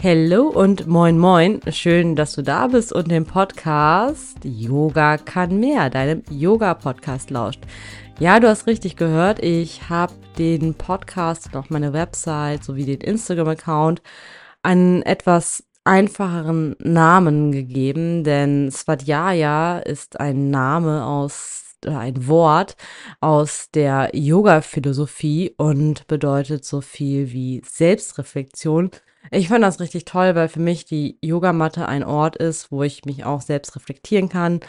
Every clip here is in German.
Hallo und moin moin. Schön, dass du da bist und den Podcast Yoga kann mehr, deinem Yoga-Podcast lauscht. Ja, du hast richtig gehört. Ich habe den Podcast und auch meine Website sowie den Instagram-Account einen etwas einfacheren Namen gegeben, denn Svadhyaya ist ein Name aus ein Wort aus der Yoga-Philosophie und bedeutet so viel wie Selbstreflexion. Ich fand das richtig toll, weil für mich die Yogamatte ein Ort ist, wo ich mich auch selbst reflektieren kann,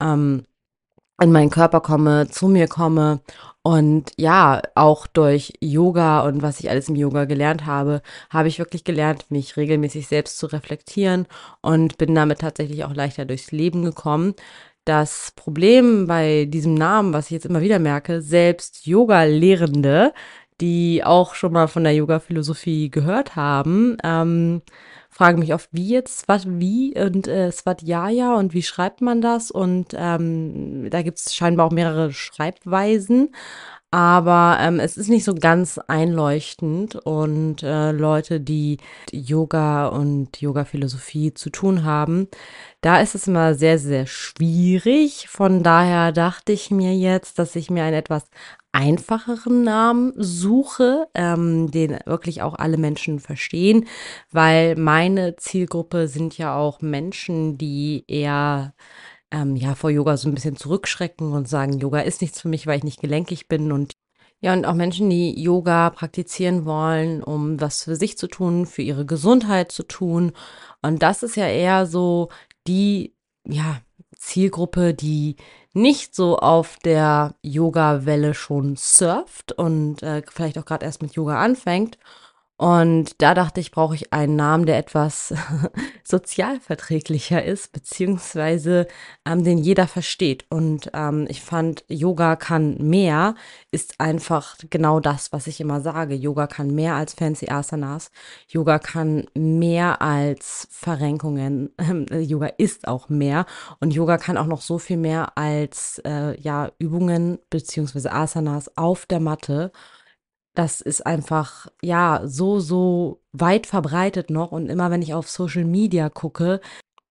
ähm, in meinen Körper komme, zu mir komme und ja, auch durch Yoga und was ich alles im Yoga gelernt habe, habe ich wirklich gelernt, mich regelmäßig selbst zu reflektieren und bin damit tatsächlich auch leichter durchs Leben gekommen. Das Problem bei diesem Namen, was ich jetzt immer wieder merke, selbst Yoga-Lehrende, die auch schon mal von der Yoga-Philosophie gehört haben, ähm, fragen mich oft, wie jetzt, was, wie und äh, Svadhyaya und wie schreibt man das? Und ähm, da gibt es scheinbar auch mehrere Schreibweisen. Aber ähm, es ist nicht so ganz einleuchtend und äh, Leute, die Yoga und Yoga-Philosophie zu tun haben, da ist es immer sehr, sehr schwierig. Von daher dachte ich mir jetzt, dass ich mir einen etwas einfacheren Namen suche, ähm, den wirklich auch alle Menschen verstehen, weil meine Zielgruppe sind ja auch Menschen, die eher ähm, ja, vor Yoga so ein bisschen zurückschrecken und sagen, Yoga ist nichts für mich, weil ich nicht gelenkig bin und ja, und auch Menschen, die Yoga praktizieren wollen, um was für sich zu tun, für ihre Gesundheit zu tun. Und das ist ja eher so die, ja, Zielgruppe, die nicht so auf der Yoga-Welle schon surft und äh, vielleicht auch gerade erst mit Yoga anfängt und da dachte ich, brauche ich einen Namen, der etwas sozialverträglicher ist, beziehungsweise ähm, den jeder versteht. Und ähm, ich fand, Yoga kann mehr, ist einfach genau das, was ich immer sage. Yoga kann mehr als fancy Asanas. Yoga kann mehr als Verrenkungen. Ähm, Yoga ist auch mehr. Und Yoga kann auch noch so viel mehr als äh, ja, Übungen beziehungsweise Asanas auf der Matte das ist einfach, ja, so, so weit verbreitet noch. Und immer wenn ich auf Social Media gucke,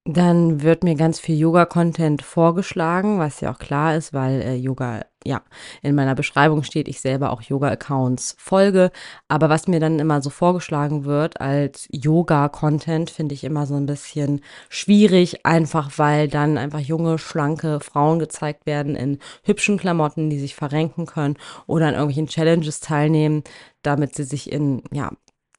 dann wird mir ganz viel Yoga-Content vorgeschlagen, was ja auch klar ist, weil äh, Yoga, ja, in meiner Beschreibung steht, ich selber auch Yoga-Accounts folge. Aber was mir dann immer so vorgeschlagen wird als Yoga-Content, finde ich immer so ein bisschen schwierig, einfach weil dann einfach junge, schlanke Frauen gezeigt werden in hübschen Klamotten, die sich verrenken können oder an irgendwelchen Challenges teilnehmen, damit sie sich in, ja,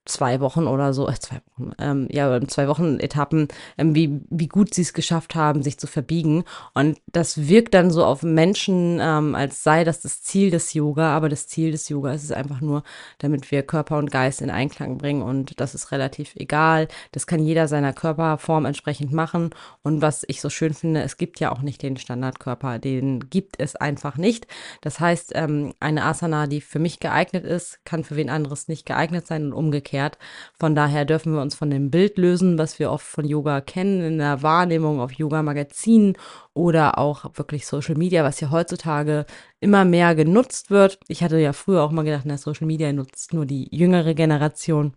zwei Wochen oder so, äh, zwei Wochen, ähm, ja, zwei Wochen Etappen, ähm, wie, wie gut sie es geschafft haben, sich zu verbiegen. Und das wirkt dann so auf Menschen, ähm, als sei das das Ziel des Yoga, aber das Ziel des Yoga ist es einfach nur, damit wir Körper und Geist in Einklang bringen. Und das ist relativ egal. Das kann jeder seiner Körperform entsprechend machen. Und was ich so schön finde, es gibt ja auch nicht den Standardkörper, den gibt es einfach nicht. Das heißt, ähm, eine Asana, die für mich geeignet ist, kann für wen anderes nicht geeignet sein und umgekehrt umgekehrt. Von daher dürfen wir uns von dem Bild lösen, was wir oft von Yoga kennen, in der Wahrnehmung auf Yoga-Magazinen oder auch wirklich Social Media, was ja heutzutage immer mehr genutzt wird. Ich hatte ja früher auch mal gedacht, na, Social Media nutzt nur die jüngere Generation.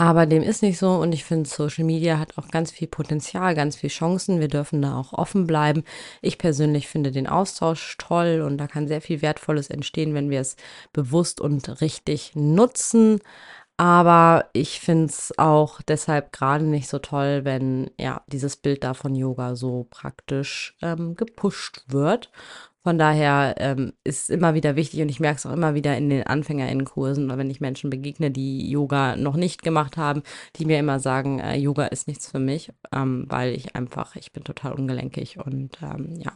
Aber dem ist nicht so und ich finde, Social Media hat auch ganz viel Potenzial, ganz viel Chancen. Wir dürfen da auch offen bleiben. Ich persönlich finde den Austausch toll und da kann sehr viel Wertvolles entstehen, wenn wir es bewusst und richtig nutzen. Aber ich finde es auch deshalb gerade nicht so toll, wenn ja dieses Bild da von Yoga so praktisch ähm, gepusht wird. Von daher ähm, ist immer wieder wichtig und ich merke es auch immer wieder in den AnfängerInnenkursen, wenn ich Menschen begegne, die Yoga noch nicht gemacht haben, die mir immer sagen, äh, Yoga ist nichts für mich, ähm, weil ich einfach, ich bin total ungelenkig und ähm, ja,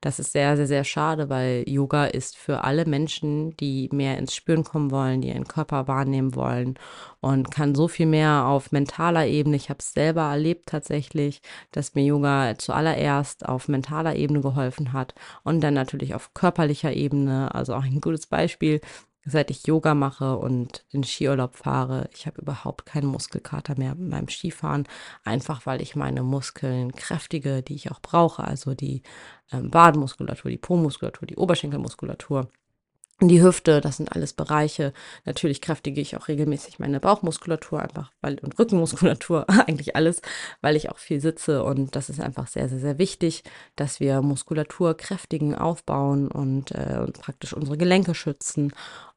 das ist sehr, sehr, sehr schade, weil Yoga ist für alle Menschen, die mehr ins Spüren kommen wollen, die ihren Körper wahrnehmen wollen und kann so viel mehr auf mentaler Ebene. Ich habe es selber erlebt tatsächlich, dass mir Yoga zuallererst auf mentaler Ebene geholfen hat und dann natürlich auf körperlicher Ebene. Also auch ein gutes Beispiel seit ich Yoga mache und den Skiurlaub fahre, ich habe überhaupt keinen Muskelkater mehr beim Skifahren, einfach weil ich meine Muskeln kräftige, die ich auch brauche, also die ähm, Wadenmuskulatur, die Po-Muskulatur, die Oberschenkelmuskulatur die Hüfte, das sind alles Bereiche. Natürlich kräftige ich auch regelmäßig meine Bauchmuskulatur einfach, weil und Rückenmuskulatur, eigentlich alles, weil ich auch viel sitze und das ist einfach sehr, sehr, sehr wichtig, dass wir Muskulatur kräftigen, aufbauen und, äh, und praktisch unsere Gelenke schützen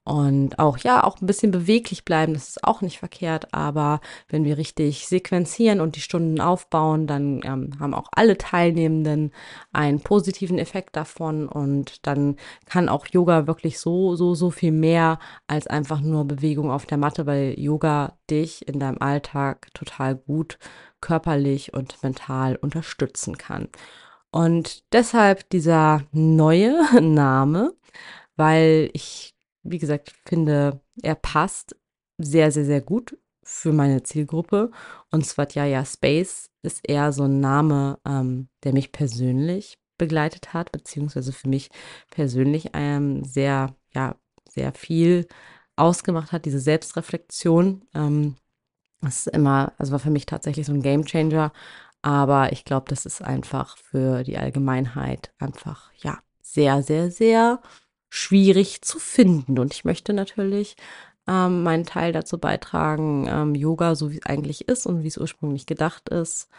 und auch, ja, auch ein bisschen beweglich bleiben, das ist auch nicht verkehrt, aber wenn wir richtig sequenzieren und die Stunden aufbauen, dann ähm, haben auch alle Teilnehmenden einen positiven Effekt davon und dann kann auch Yoga wirklich so, so, so viel mehr als einfach nur Bewegung auf der Matte, weil Yoga dich in deinem Alltag total gut körperlich und mental unterstützen kann. Und deshalb dieser neue Name, weil ich wie gesagt, finde, er passt sehr, sehr, sehr gut für meine Zielgruppe. Und Svatjaya Space ist eher so ein Name, ähm, der mich persönlich begleitet hat, beziehungsweise für mich persönlich ähm, sehr, ja, sehr viel ausgemacht hat, diese Selbstreflexion. Ähm, das ist immer, also war für mich tatsächlich so ein Game Changer. Aber ich glaube, das ist einfach für die Allgemeinheit einfach, ja, sehr, sehr, sehr schwierig zu finden. Und ich möchte natürlich ähm, meinen Teil dazu beitragen, ähm, Yoga, so wie es eigentlich ist und wie es ursprünglich gedacht ist,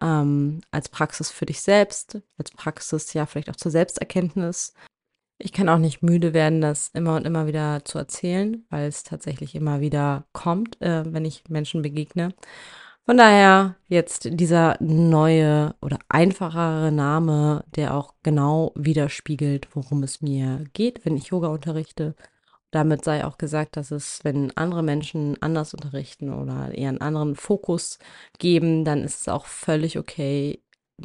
ähm, als Praxis für dich selbst, als Praxis ja vielleicht auch zur Selbsterkenntnis. Ich kann auch nicht müde werden, das immer und immer wieder zu erzählen, weil es tatsächlich immer wieder kommt, äh, wenn ich Menschen begegne. Von daher jetzt dieser neue oder einfachere Name, der auch genau widerspiegelt, worum es mir geht, wenn ich Yoga unterrichte. Damit sei auch gesagt, dass es, wenn andere Menschen anders unterrichten oder eher einen anderen Fokus geben, dann ist es auch völlig okay,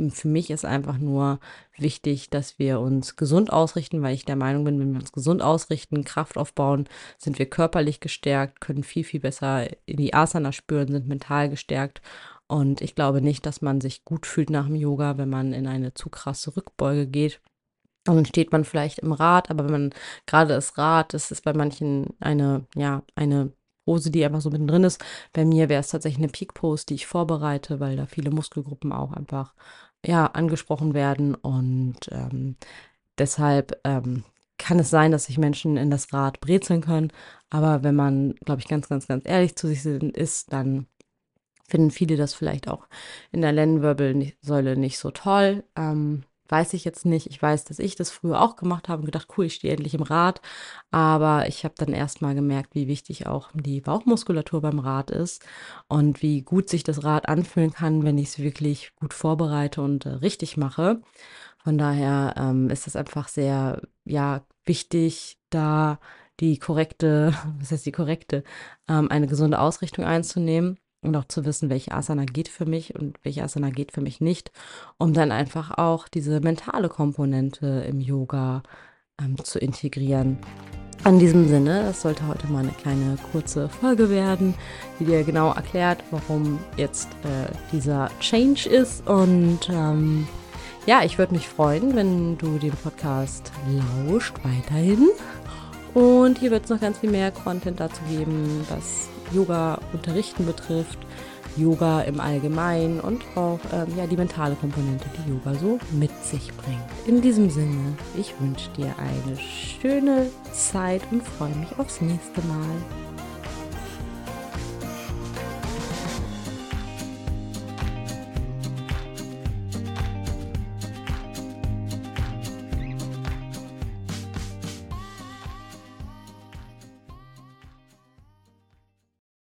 für mich ist einfach nur wichtig, dass wir uns gesund ausrichten, weil ich der Meinung bin, wenn wir uns gesund ausrichten, Kraft aufbauen, sind wir körperlich gestärkt, können viel, viel besser in die Asana spüren, sind mental gestärkt. Und ich glaube nicht, dass man sich gut fühlt nach dem Yoga, wenn man in eine zu krasse Rückbeuge geht. Und dann steht man vielleicht im Rad, aber wenn man gerade das Rad, das ist bei manchen eine, ja, eine Pose, die einfach so mittendrin ist. Bei mir wäre es tatsächlich eine Peak Pose, die ich vorbereite, weil da viele Muskelgruppen auch einfach ja angesprochen werden und ähm, deshalb ähm, kann es sein, dass sich Menschen in das Rad brezeln können. Aber wenn man, glaube ich, ganz, ganz, ganz ehrlich zu sich ist, dann finden viele das vielleicht auch in der Lendenwirbelsäule nicht so toll. Ähm, weiß ich jetzt nicht. Ich weiß, dass ich das früher auch gemacht habe und gedacht, cool, ich stehe endlich im Rad. Aber ich habe dann erst mal gemerkt, wie wichtig auch die Bauchmuskulatur beim Rad ist und wie gut sich das Rad anfühlen kann, wenn ich es wirklich gut vorbereite und äh, richtig mache. Von daher ähm, ist es einfach sehr, ja, wichtig, da die korrekte, was heißt die korrekte, ähm, eine gesunde Ausrichtung einzunehmen und auch zu wissen, welche Asana geht für mich und welche Asana geht für mich nicht, um dann einfach auch diese mentale Komponente im Yoga ähm, zu integrieren. In diesem Sinne, das sollte heute mal eine kleine kurze Folge werden, die dir genau erklärt, warum jetzt äh, dieser Change ist. Und ähm, ja, ich würde mich freuen, wenn du den Podcast lauscht weiterhin. Und hier wird es noch ganz viel mehr Content dazu geben, was Yoga unterrichten betrifft, Yoga im Allgemeinen und auch ähm, ja, die mentale Komponente, die Yoga so mit sich bringt. In diesem Sinne, ich wünsche dir eine schöne Zeit und freue mich aufs nächste Mal.